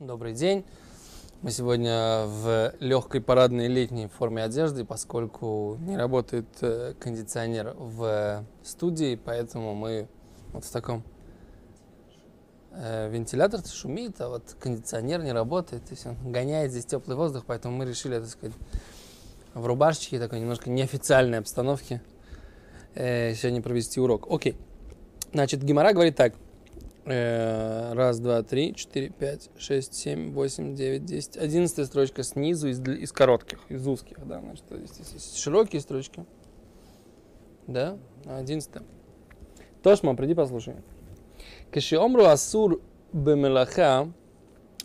Добрый день. Мы сегодня в легкой парадной летней форме одежды, поскольку не работает э, кондиционер в студии, поэтому мы вот в таком э, вентилятор шумит, а вот кондиционер не работает, то есть он гоняет здесь теплый воздух, поэтому мы решили, так сказать, в рубашечке такой немножко неофициальной обстановке э, сегодня провести урок. Окей. Значит, Гимара говорит так. Э, раз, два, три, четыре, пять, шесть, семь, восемь, девять, десять. Одиннадцатая строчка снизу из, из коротких, из узких, да. Значит, здесь есть широкие строчки. Да, одиннадцатая. Тошма, приди послушай. Кашиомру асур бемелаха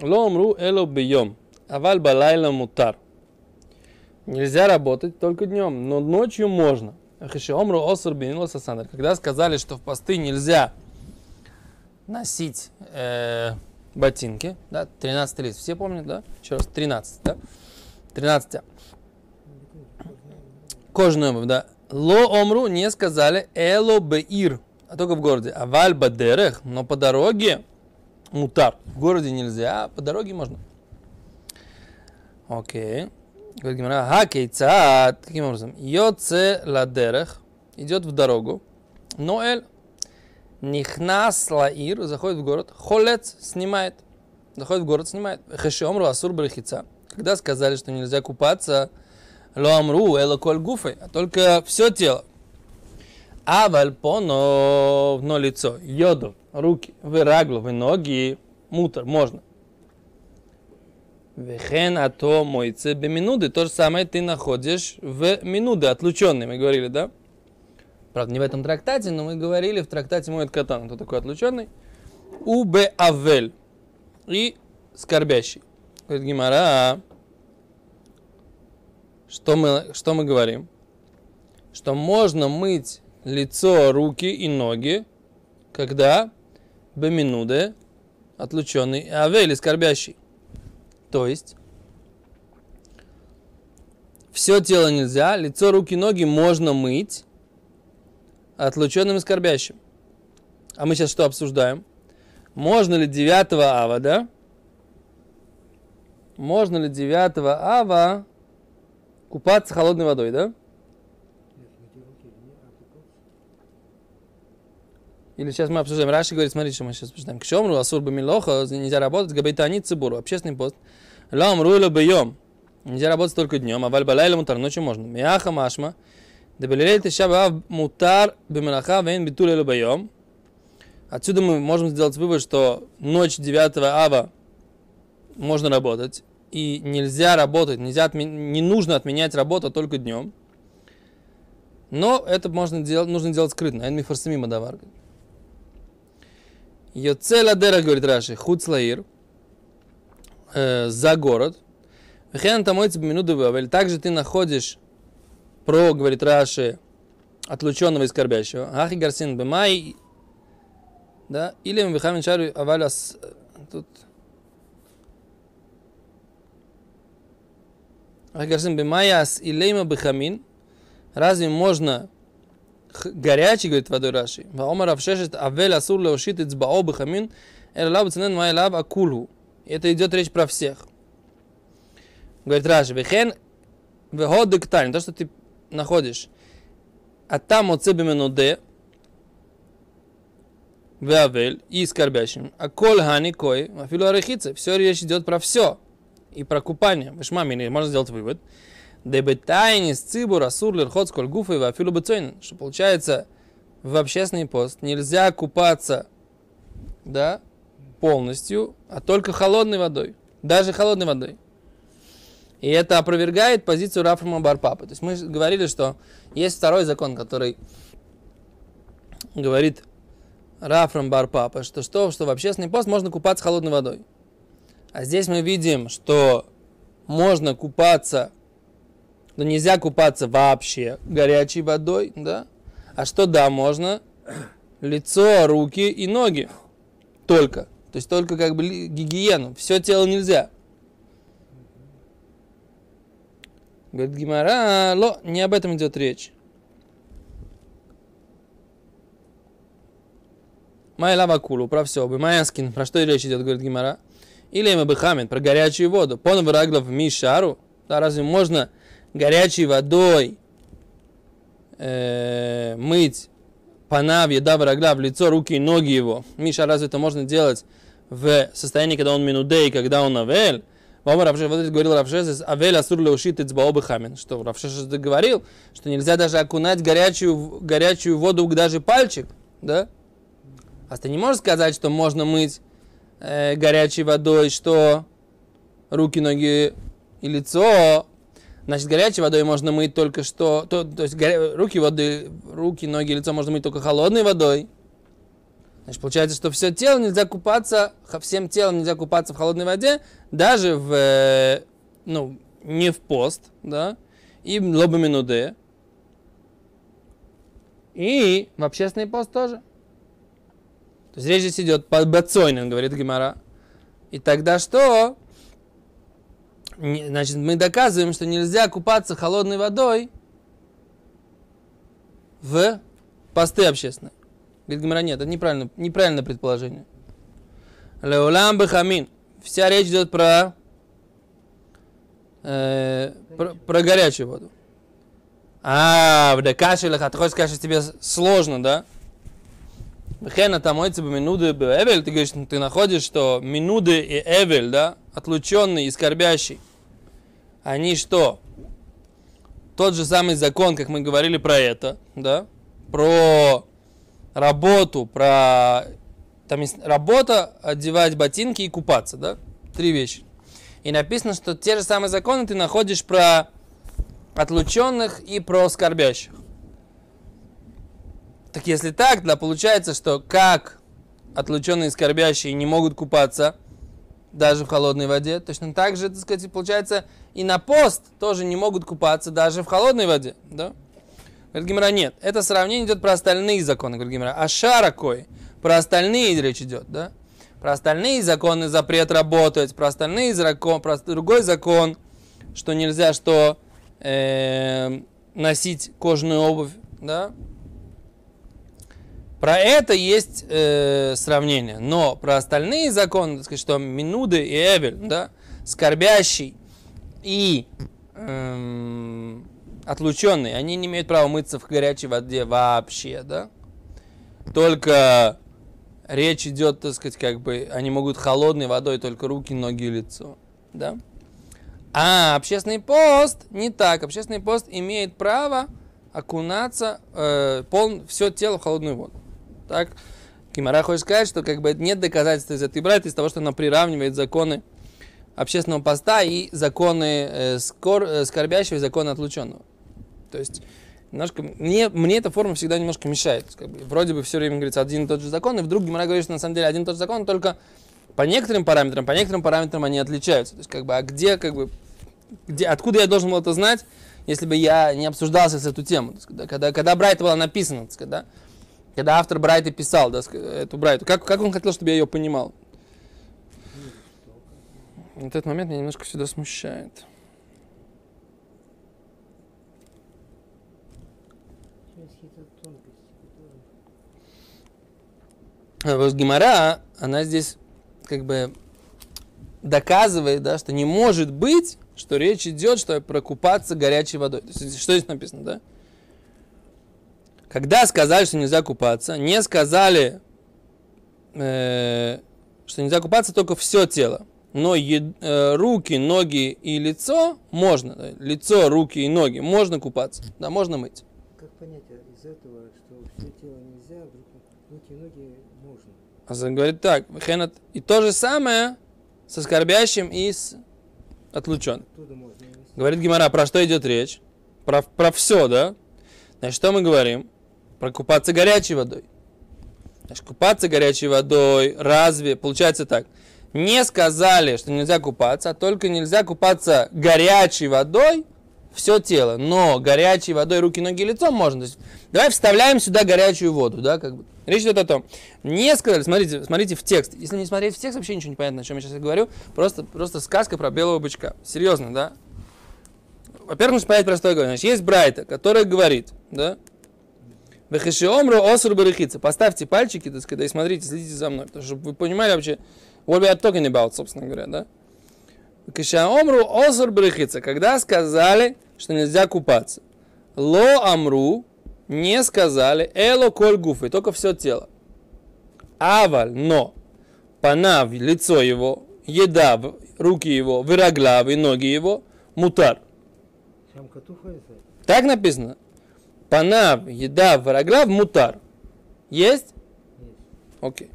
ло омру эло бьем. Аваль балайла мутар. Нельзя работать только днем, но ночью можно. Хашиомру осур бенила сасандр. Когда сказали, что в посты нельзя носить э, ботинки, да, 13 лист, все помнят, да? Еще раз, 13, да? 13. Кожаную обувь, да. Ло омру не сказали эло беир, а только в городе. А валь бадерех, но по дороге мутар. В городе нельзя, а по дороге можно. Окей. Говорит Гимара, хакейцат, каким образом? Йоце ладерех, идет в дорогу. Ноэль, нихнас лаир, заходит в город. Холец снимает. Заходит в город, снимает. Хешиомру асур брехица. Когда сказали, что нельзя купаться, лоамру эло коль гуфой, а только все тело. Аваль поно, но лицо, йоду, руки, выраглу, вы ноги, мутор, можно. Вехен а то мойце минуты. То же самое ты находишь в минуты, отлученный, мы говорили, да? Правда, не в этом трактате, но мы говорили в трактате Моет Катан, кто такой отлученный. Убе Авель. И скорбящий. Говорит Гимара, что мы, что мы говорим? Что можно мыть лицо, руки и ноги, когда беминуде, отлученный, авель, скорбящий. То есть, все тело нельзя, лицо, руки, ноги можно мыть отлученным и скорбящим. А мы сейчас что обсуждаем? Можно ли 9 ава, да? Можно ли 9 ава купаться холодной водой, да? Или сейчас мы обсуждаем. Раши говорит, смотрите, что мы сейчас обсуждаем. К чему асур бамилоха, нельзя работать, габайтани цибуру, общественный пост. Лам руйло бьем. Нельзя работать только днем, а вальбалайла мутар, ночью можно. Мяха машма. Дебелилей тишаба мутар бемелаха вейн битулелу бьем. Отсюда мы можем сделать вывод, что ночь 9 ава можно работать, и нельзя работать, нельзя отме- не нужно отменять работу только днем. Но это можно делать, нужно делать скрытно. Это мифарсами давар. Йоцела дера, говорит Раши, хуцлаир, э, за город. Вехен там мойцы минуты вавель. Также ты находишь про, говорит Раши, отлученного и скорбящего. Ахи гарсин бемай, да, или мы вихамин шару авалас, тут, Ахи гарсин бемаяс илейма бехамин, разве можно горячий, говорит водой Раши. Ваомар авшешет авель асур леошит ицбао бхамин, эль лаб ценен май лаб акулу. Это идет речь про всех. Говорит Раши, вехен веход диктайн, то, что ты находишь. А там от себе менуде, веавель и скорбящим. А коль хани кой, афилу арехице. Все речь идет про все. И про купание. Вешмамини, можно сделать вывод. Дебетайни с цибур асур лерхот сколь гуфа и вафилу бецойн. Что получается, в общественный пост нельзя купаться, да, полностью, а только холодной водой. Даже холодной водой. И это опровергает позицию Рафрама Барпапа. То есть мы говорили, что есть второй закон, который говорит Рафрам Барпапа, что, что, что в общественный пост можно купаться холодной водой. А здесь мы видим, что можно купаться но нельзя купаться вообще горячей водой, да? А что да, можно? Лицо, руки и ноги. Только. То есть только как бы гигиену. Все тело нельзя. Говорит Гимара, ло, не об этом идет речь. Майя лава кулу, про все. Майяскин, про что речь идет, говорит Гимара. Или Мабихамин про горячую воду. Пон враглов мишару. Да, разве можно горячей водой э, мыть панав, еда врагла в лицо, руки и ноги его? Миша, разве это можно делать в состоянии, когда он минудей, когда он авель? Вама Равше, вот это говорил Равшес, авель асур леушит ицбаобы. Что Равшес говорил, что нельзя даже окунать горячую, горячую воду даже пальчик, да? А ты не можешь сказать, что можно мыть э, горячей водой, что руки, ноги и лицо. Значит, горячей водой можно мыть только что, то, то есть горя... руки, воды, руки, ноги, лицо можно мыть только холодной водой. Значит, получается, что все тело нельзя купаться, всем телом нельзя купаться в холодной воде, даже в, э, ну, не в пост, да, и лоба минуде. И в общественный пост тоже. То есть речь здесь идет под бацойным, говорит Гимара. И тогда что? Значит, мы доказываем, что нельзя купаться холодной водой в посты общественные. Говорит Гимара, нет, это неправильно, неправильное предположение. Леулам бахамин. Вся речь идет про, э, про, про горячую воду. А, в декашелях, а ты хочешь сказать, что тебе сложно, да? Хена там мойцы бы минуды бы эвель, ты говоришь, ты находишь, что минуды и эвель, да, отлученный и скорбящий, они что? Тот же самый закон, как мы говорили про это, да, про работу, про там есть работа, одевать ботинки и купаться, да, три вещи. И написано, что те же самые законы ты находишь про отлученных и про скорбящих. Так если так, то получается, что как отлученные скорбящие не могут купаться даже в холодной воде, точно так же, так сказать, получается, и на пост тоже не могут купаться даже в холодной воде, да? Говорит Гимара, нет, это сравнение идет про остальные законы, говорит Гимара, а шаракой, про остальные речь идет, да? Про остальные законы запрет работать, про остальные закон, про другой закон, что нельзя что э, носить кожаную обувь, да? Про это есть э, сравнение. Но про остальные законы, так сказать, что Минуды и Эвель, да, скорбящий и эм, отлученный, они не имеют права мыться в горячей воде вообще, да. Только речь идет, так сказать, как бы они могут холодной водой только руки, ноги и лицо, да. А общественный пост не так. Общественный пост имеет право окунаться э, пол, все тело в холодную воду. Так, Кимара хочет сказать, что как бы нет доказательств из этой брать из того, что она приравнивает законы общественного поста и законы э, скор, э, скорбящего и законы отлученного. То есть, немножко, мне, мне эта форма всегда немножко мешает. Как бы, вроде бы все время говорится один и тот же закон, и вдруг Гимара говорит, что на самом деле один и тот же закон, только по некоторым параметрам, по некоторым параметрам они отличаются. То есть, как бы, а где, как бы, где, откуда я должен был это знать, если бы я не обсуждался с эту тему? Есть, когда, когда Брайт была написана, сказать, да? Когда автор Брайта писал да, эту Брайту, как, как он хотел, чтобы я ее понимал? Вот этот момент меня немножко всегда смущает. А вот Гимара, она здесь как бы доказывает, да, что не может быть, что речь идет, что прокупаться горячей водой. То есть, что здесь написано, да? Когда сказали, что нельзя купаться, не сказали, э, что нельзя купаться только все тело. Но е, э, руки, ноги и лицо можно. Лицо, руки и ноги можно купаться. Да, можно мыть. Как понять из этого, что все тело нельзя, руки и ноги можно? А он говорит так. И то же самое со скорбящим и с отлученным. Говорит Гимара, про что идет речь? Про, про все, да? Значит, что мы говорим? про купаться горячей водой. Значит, купаться горячей водой, разве, получается так, не сказали, что нельзя купаться, а только нельзя купаться горячей водой все тело, но горячей водой руки, ноги, лицо можно. То есть, давай вставляем сюда горячую воду, да, как бы. Речь идет о том, не сказали, смотрите, смотрите в текст. Если не смотреть в текст, вообще ничего не понятно, о чем я сейчас говорю. Просто, просто сказка про белого бычка. Серьезно, да? Во-первых, нужно понять простое говорю. Значит, есть Брайта, который говорит, да, Вехешиомру осур барахица. Поставьте пальчики, так сказать, и смотрите, следите за мной. Потому что вы понимали вообще, What we are talking about, собственно говоря, да? Кишаомру осур брехица, когда сказали, что нельзя купаться. Ло амру не сказали эло коль гуфы, только все тело. Аваль, но, панав, лицо его, еда, руки его, выраглав и ноги его, мутар. Так написано. Панав, еда, выраглав, мутар. Есть? Есть. Окей.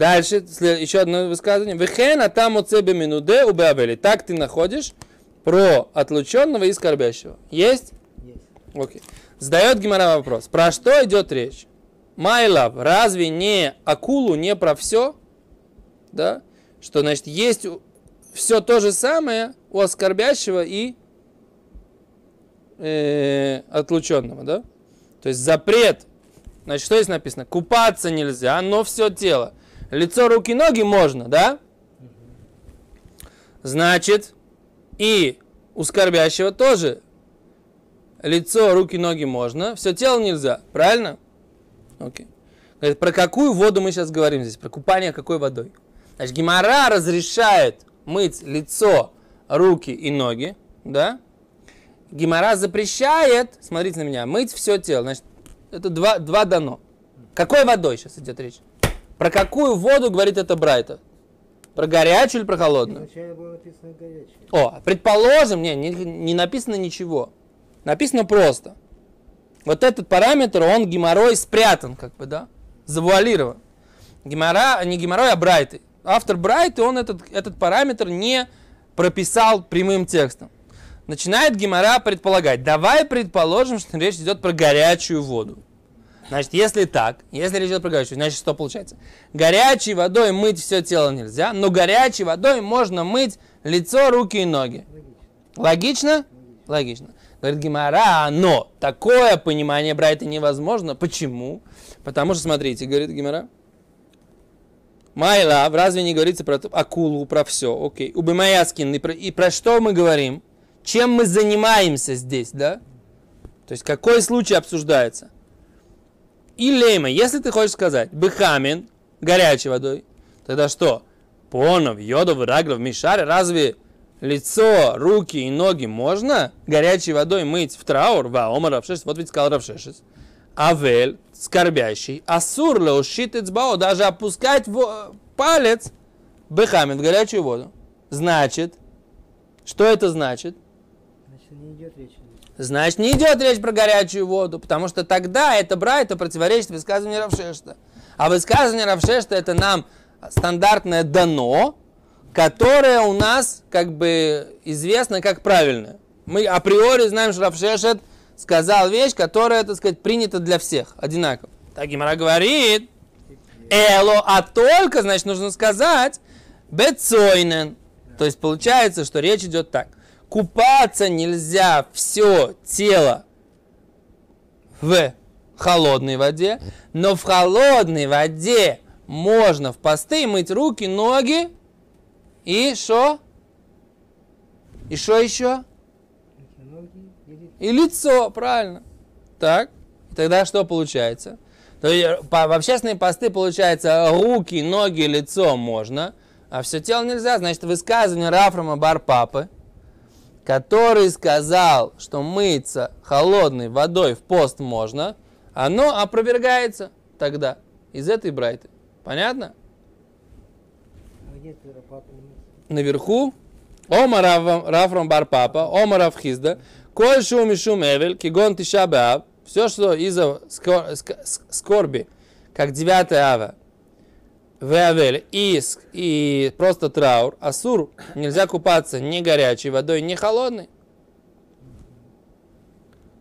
Дальше, еще одно высказывание. Вехен атам оцебе минуде убеавели. Так ты находишь про отлученного и скорбящего. Есть? Есть. Окей. Задает Гимара вопрос. Про что идет речь? Майлав, разве не акулу, не про все? Да? Что значит, есть все то же самое у оскорбящего и э, отлученного, да? То есть запрет. Значит, что здесь написано? Купаться нельзя, но все тело. Лицо, руки, ноги можно, да? Значит, и у скорбящего тоже лицо, руки, ноги можно, все тело нельзя, правильно? Окей. Говорит, про какую воду мы сейчас говорим здесь? Про купание какой водой? Значит, Гимара разрешает мыть лицо, руки и ноги, да? Гимара запрещает, смотрите на меня, мыть все тело. Значит, это два, два дано. Какой водой сейчас идет речь? Про какую воду говорит это Брайта? Про горячую или про холодную? Вначале было написано горячее. О, предположим, не, не, не написано ничего. Написано просто. Вот этот параметр, он геморрой спрятан, как бы, да? Завуалирован. Гемора, не геморрой, а Брайты. Автор Брайты, он этот, этот параметр не прописал прямым текстом. Начинает Гемора предполагать. Давай предположим, что речь идет про горячую воду. Значит, если так, если речь идет про горячую, значит, что получается? Горячей водой мыть все тело нельзя, но горячей водой можно мыть лицо, руки и ноги. Логично. Логично? Говорит Гимара, но такое понимание Брайта невозможно. Почему? Потому что, смотрите, говорит Гимара. Майла, разве не говорится про акулу, про все? Окей. Убимаяскин. И про, и про что мы говорим? Чем мы занимаемся здесь, да? То есть, какой случай обсуждается? И лейма, если ты хочешь сказать, быхамин, горячей водой, тогда что? Понов, йодов, раглов, мишаре, разве лицо, руки и ноги можно горячей водой мыть в траур? Ва, омар равшешес, вот ведь сказал равшешес. Авель, скорбящий, асур леушит эцбао, даже опускать во- палец быхамин в горячую воду. Значит, что это значит? Значит, не идет речи. Значит, не идет речь про горячую воду, потому что тогда это брайта противоречит высказыванию Равшешта. А высказывание Равшешта это нам стандартное дано, которое у нас как бы известно как правильное. Мы априори знаем, что Равшешет сказал вещь, которая, так сказать, принята для всех, одинаково. Так Гимара говорит, эло, а только, значит, нужно сказать, бецойнен. То есть получается, что речь идет так. Купаться нельзя все тело в холодной воде, но в холодной воде можно в посты мыть руки, ноги и что? И что еще? И лицо, правильно. Так, тогда что получается? То есть, по- в общественные посты получается руки, ноги, лицо можно, а все тело нельзя. Значит, высказывание Рафрама Барпапы, который сказал, что мыться холодной водой в пост можно, оно опровергается тогда из этой брайты. Понятно? а наверху, Ома Рафрам Бар Папа, Ома Рав Хизда, Коль шум и шум эвель, кигон тиша все, что из-за скор- ск- ск- скорби, как 9 ава, Веавель и, с- и просто траур, асур, нельзя купаться ни горячей водой, ни холодной.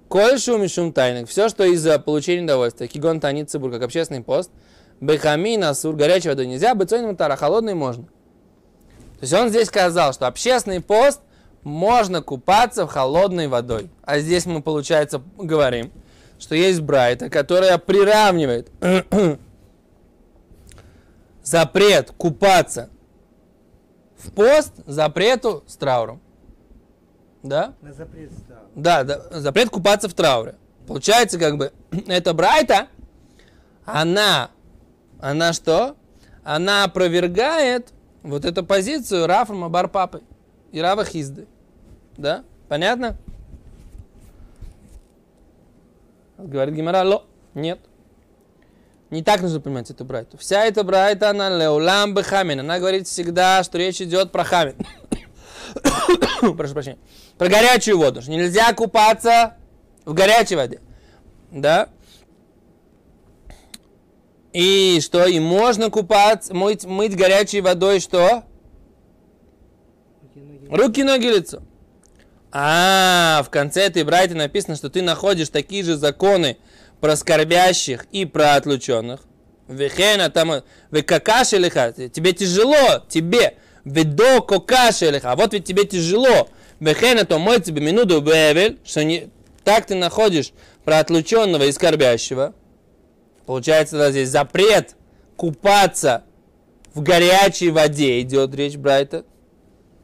Коль шум и шум тайник, все, что из-за получения удовольствия, кигон танит цибур, как общественный пост, бехамин, асур, горячей водой нельзя, бецойным тара, холодной можно. То есть он здесь сказал, что общественный пост можно купаться в холодной водой. А здесь мы, получается, говорим, что есть Брайта, которая приравнивает запрет купаться в пост запрету с трауром. Да? На запрет стал. Да, да, запрет купаться в трауре. Получается, как бы, эта Брайта, она, она что? она опровергает вот эту позицию Рафа Бар Папы и Рава Хизды. Да? Понятно? Говорит Гимара, ло, нет. Не так нужно понимать эту брайту. Вся эта брайта, она леулам бехамин. Она говорит всегда, что речь идет про хамин. Прошу прощения. Про горячую воду. Что нельзя купаться в горячей воде. Да? И что? И можно купаться, мыть, мыть горячей водой что? Руки, ноги, лицо. А, в конце этой брайты написано, что ты находишь такие же законы про скорбящих и про отлученных. Вехена там, векакаши лиха, тебе тяжело, тебе, ведо кокаши лиха, вот ведь тебе тяжело. Вехена то мой тебе минуту бевель, что не, так ты находишь про отлученного и скорбящего. Получается, да, здесь запрет купаться в горячей воде идет речь Брайта.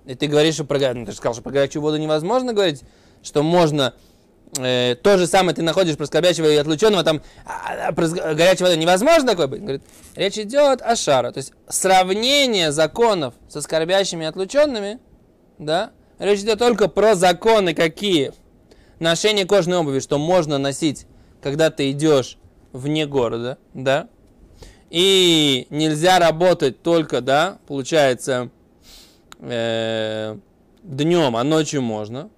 И ты говоришь, что про, ну, ты же сказал, что про горячую воду невозможно говорить, что можно э, то же самое ты находишь про скорбящего и отлученного, там а, а, воду невозможно такое быть. Говорит, речь идет о шара. То есть сравнение законов со скорбящими и отлученными, да, речь идет только про законы какие. Ношение кожаной обуви, что можно носить, когда ты идешь вне города, да. И нельзя работать только, да, получается, э, днем, а ночью можно.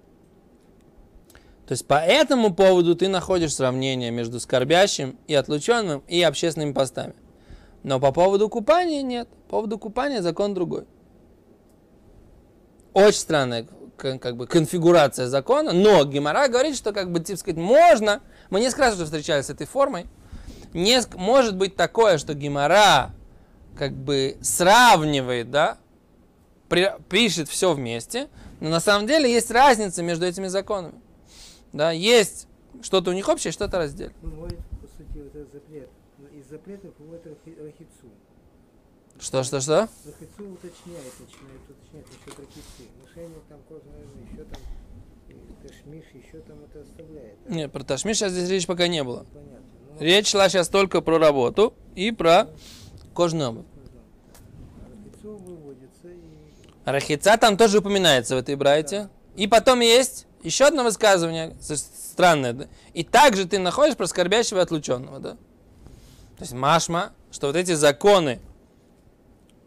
То есть по этому поводу ты находишь сравнение между скорбящим и отлученным и общественными постами. Но по поводу купания нет. По поводу купания закон другой. Очень странная как бы конфигурация закона, но Гемора говорит, что как бы, типа сказать, можно, мы несколько раз уже встречались с этой формой, не, может быть такое, что Гемора как бы сравнивает, да, при, пишет все вместе, но на самом деле есть разница между этими законами. Да, есть что-то у них общее, что-то раздельное. Ну, мой, по сути, вот этот запрет. Из запретов выводит рахицу. Что, что, что? Рахицу уточняет, начинает уточнять насчет рахицы. Ношение там кожаной, еще там ташмиш, еще там это оставляет. Да? Нет, про ташмиш сейчас здесь речь пока не было. Понятно. Ну, Речь шла сейчас только про работу и про кожную обувь. Рахицу выводится и... Рахица там тоже упоминается в этой брайте. И потом есть еще одно высказывание, странное, да? И также ты находишь про скорбящего и отлученного, да? То есть машма, что вот эти законы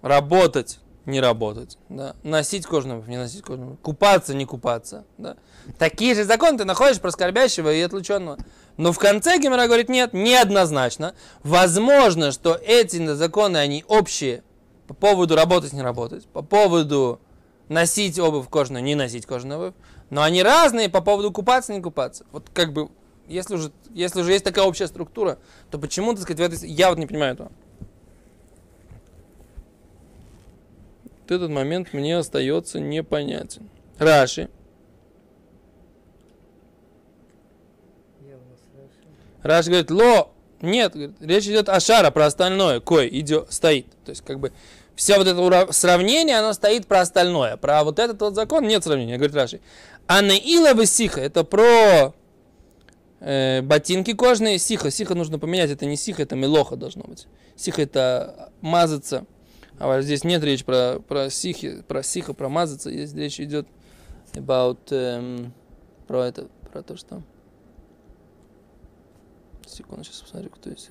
работать, не работать, да? носить кожаную, не носить кожаную, купаться, не купаться, да? Такие же законы ты находишь про скорбящего и отлученного. Но в конце Гемора говорит, нет, неоднозначно. Возможно, что эти законы, они общие по поводу работать, не работать, по поводу носить обувь кожаную, не носить кожаную обувь. Но они разные по поводу купаться, не купаться. Вот как бы, если уже, если уже есть такая общая структура, то почему, так сказать, в этой... Я вот не понимаю этого. Вот этот момент мне остается непонятен. Раши. Раши говорит, ло, нет, говорит, речь идет о шара, про остальное, кое идет, стоит. То есть, как бы, все вот это сравнение, оно стоит про остальное. Про вот этот вот закон нет сравнения, говорит Раши. А Наила сиха, это про э, ботинки кожные. Сиха, сиха нужно поменять, это не сиха, это мелоха должно быть. Сиха это мазаться. А вот здесь нет речи про, про сихи, про сиха, про мазаться. Здесь речь идет about, эм, про это, про то, что... Секунду, сейчас посмотрю, кто есть.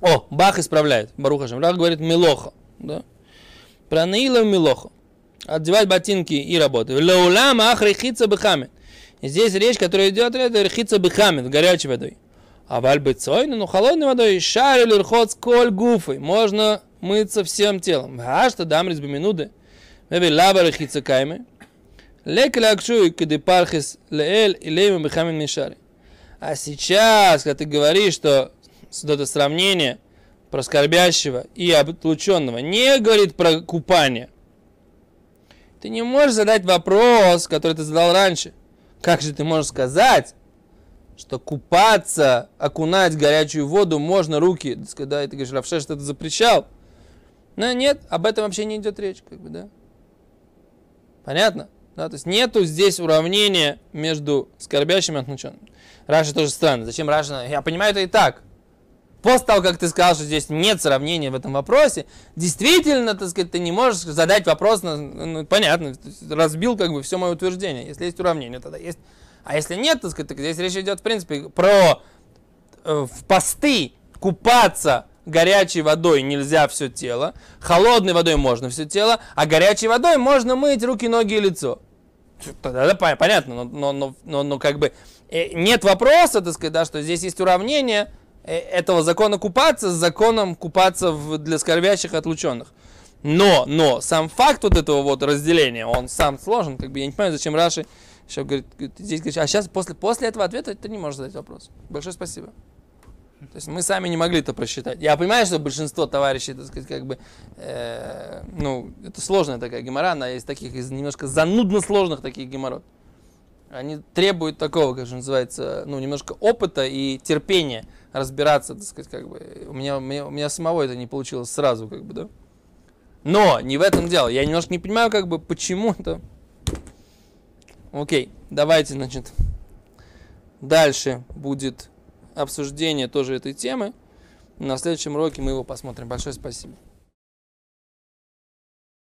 О, Бах исправляет. Баруха Шем. Рах говорит милоха. Да? Про Наила милоха. Одевать ботинки и работать. Леулам ах рехица бехамин. И здесь речь, которая идет, это рехица бехамин, горячей водой. А вальбецой, ну холодной водой, шар или рхот коль гуфой. Можно мыться всем телом. А что дам резьбы минуты? Лаба рехица кайме. Лек лакшуй кеды пархис леэль и лейма бехамин мишари. А сейчас, когда ты говоришь, что это сравнение про скорбящего и отлученного не говорит про купание. Ты не можешь задать вопрос, который ты задал раньше. Как же ты можешь сказать, что купаться, окунать в горячую воду можно руки? Да, и ты говоришь, Равшеш, что ты запрещал. Но нет, об этом вообще не идет речь, как бы, да. Понятно? Да, то есть нету здесь уравнения между скорбящим и отлученным. Раши тоже странно. Зачем Раши? Я понимаю это и так. После того, как ты сказал, что здесь нет сравнения в этом вопросе, действительно, так сказать, ты не можешь задать вопрос, на, ну, понятно, разбил как бы все мое утверждение. Если есть уравнение, тогда есть. А если нет, так сказать, так здесь речь идет, в принципе, про э, в посты купаться горячей водой нельзя все тело, холодной водой можно все тело, а горячей водой можно мыть руки, ноги и лицо. Тогда понятно, но, но, но, но, но как бы э, нет вопроса, так сказать, да, что здесь есть уравнение этого закона купаться с законом купаться в, для скорбящих отлученных. Но, но, сам факт вот этого вот разделения, он сам сложен, как бы я не понимаю, зачем Раши еще говорит, здесь говорит, а сейчас после, после этого ответа ты не можешь задать вопрос. Большое спасибо. То есть мы сами не могли это просчитать. Я понимаю, что большинство товарищей, так сказать, как бы, э, ну, это сложная такая гемора, она из таких, из немножко занудно сложных таких геморрот. Они требуют такого, как же называется, ну, немножко опыта и терпения разбираться, так сказать, как бы. У меня, у меня, у меня самого это не получилось сразу, как бы, да. Но не в этом дело. Я немножко не понимаю, как бы, почему это. Окей, давайте, значит, дальше будет обсуждение тоже этой темы. На следующем уроке мы его посмотрим. Большое спасибо.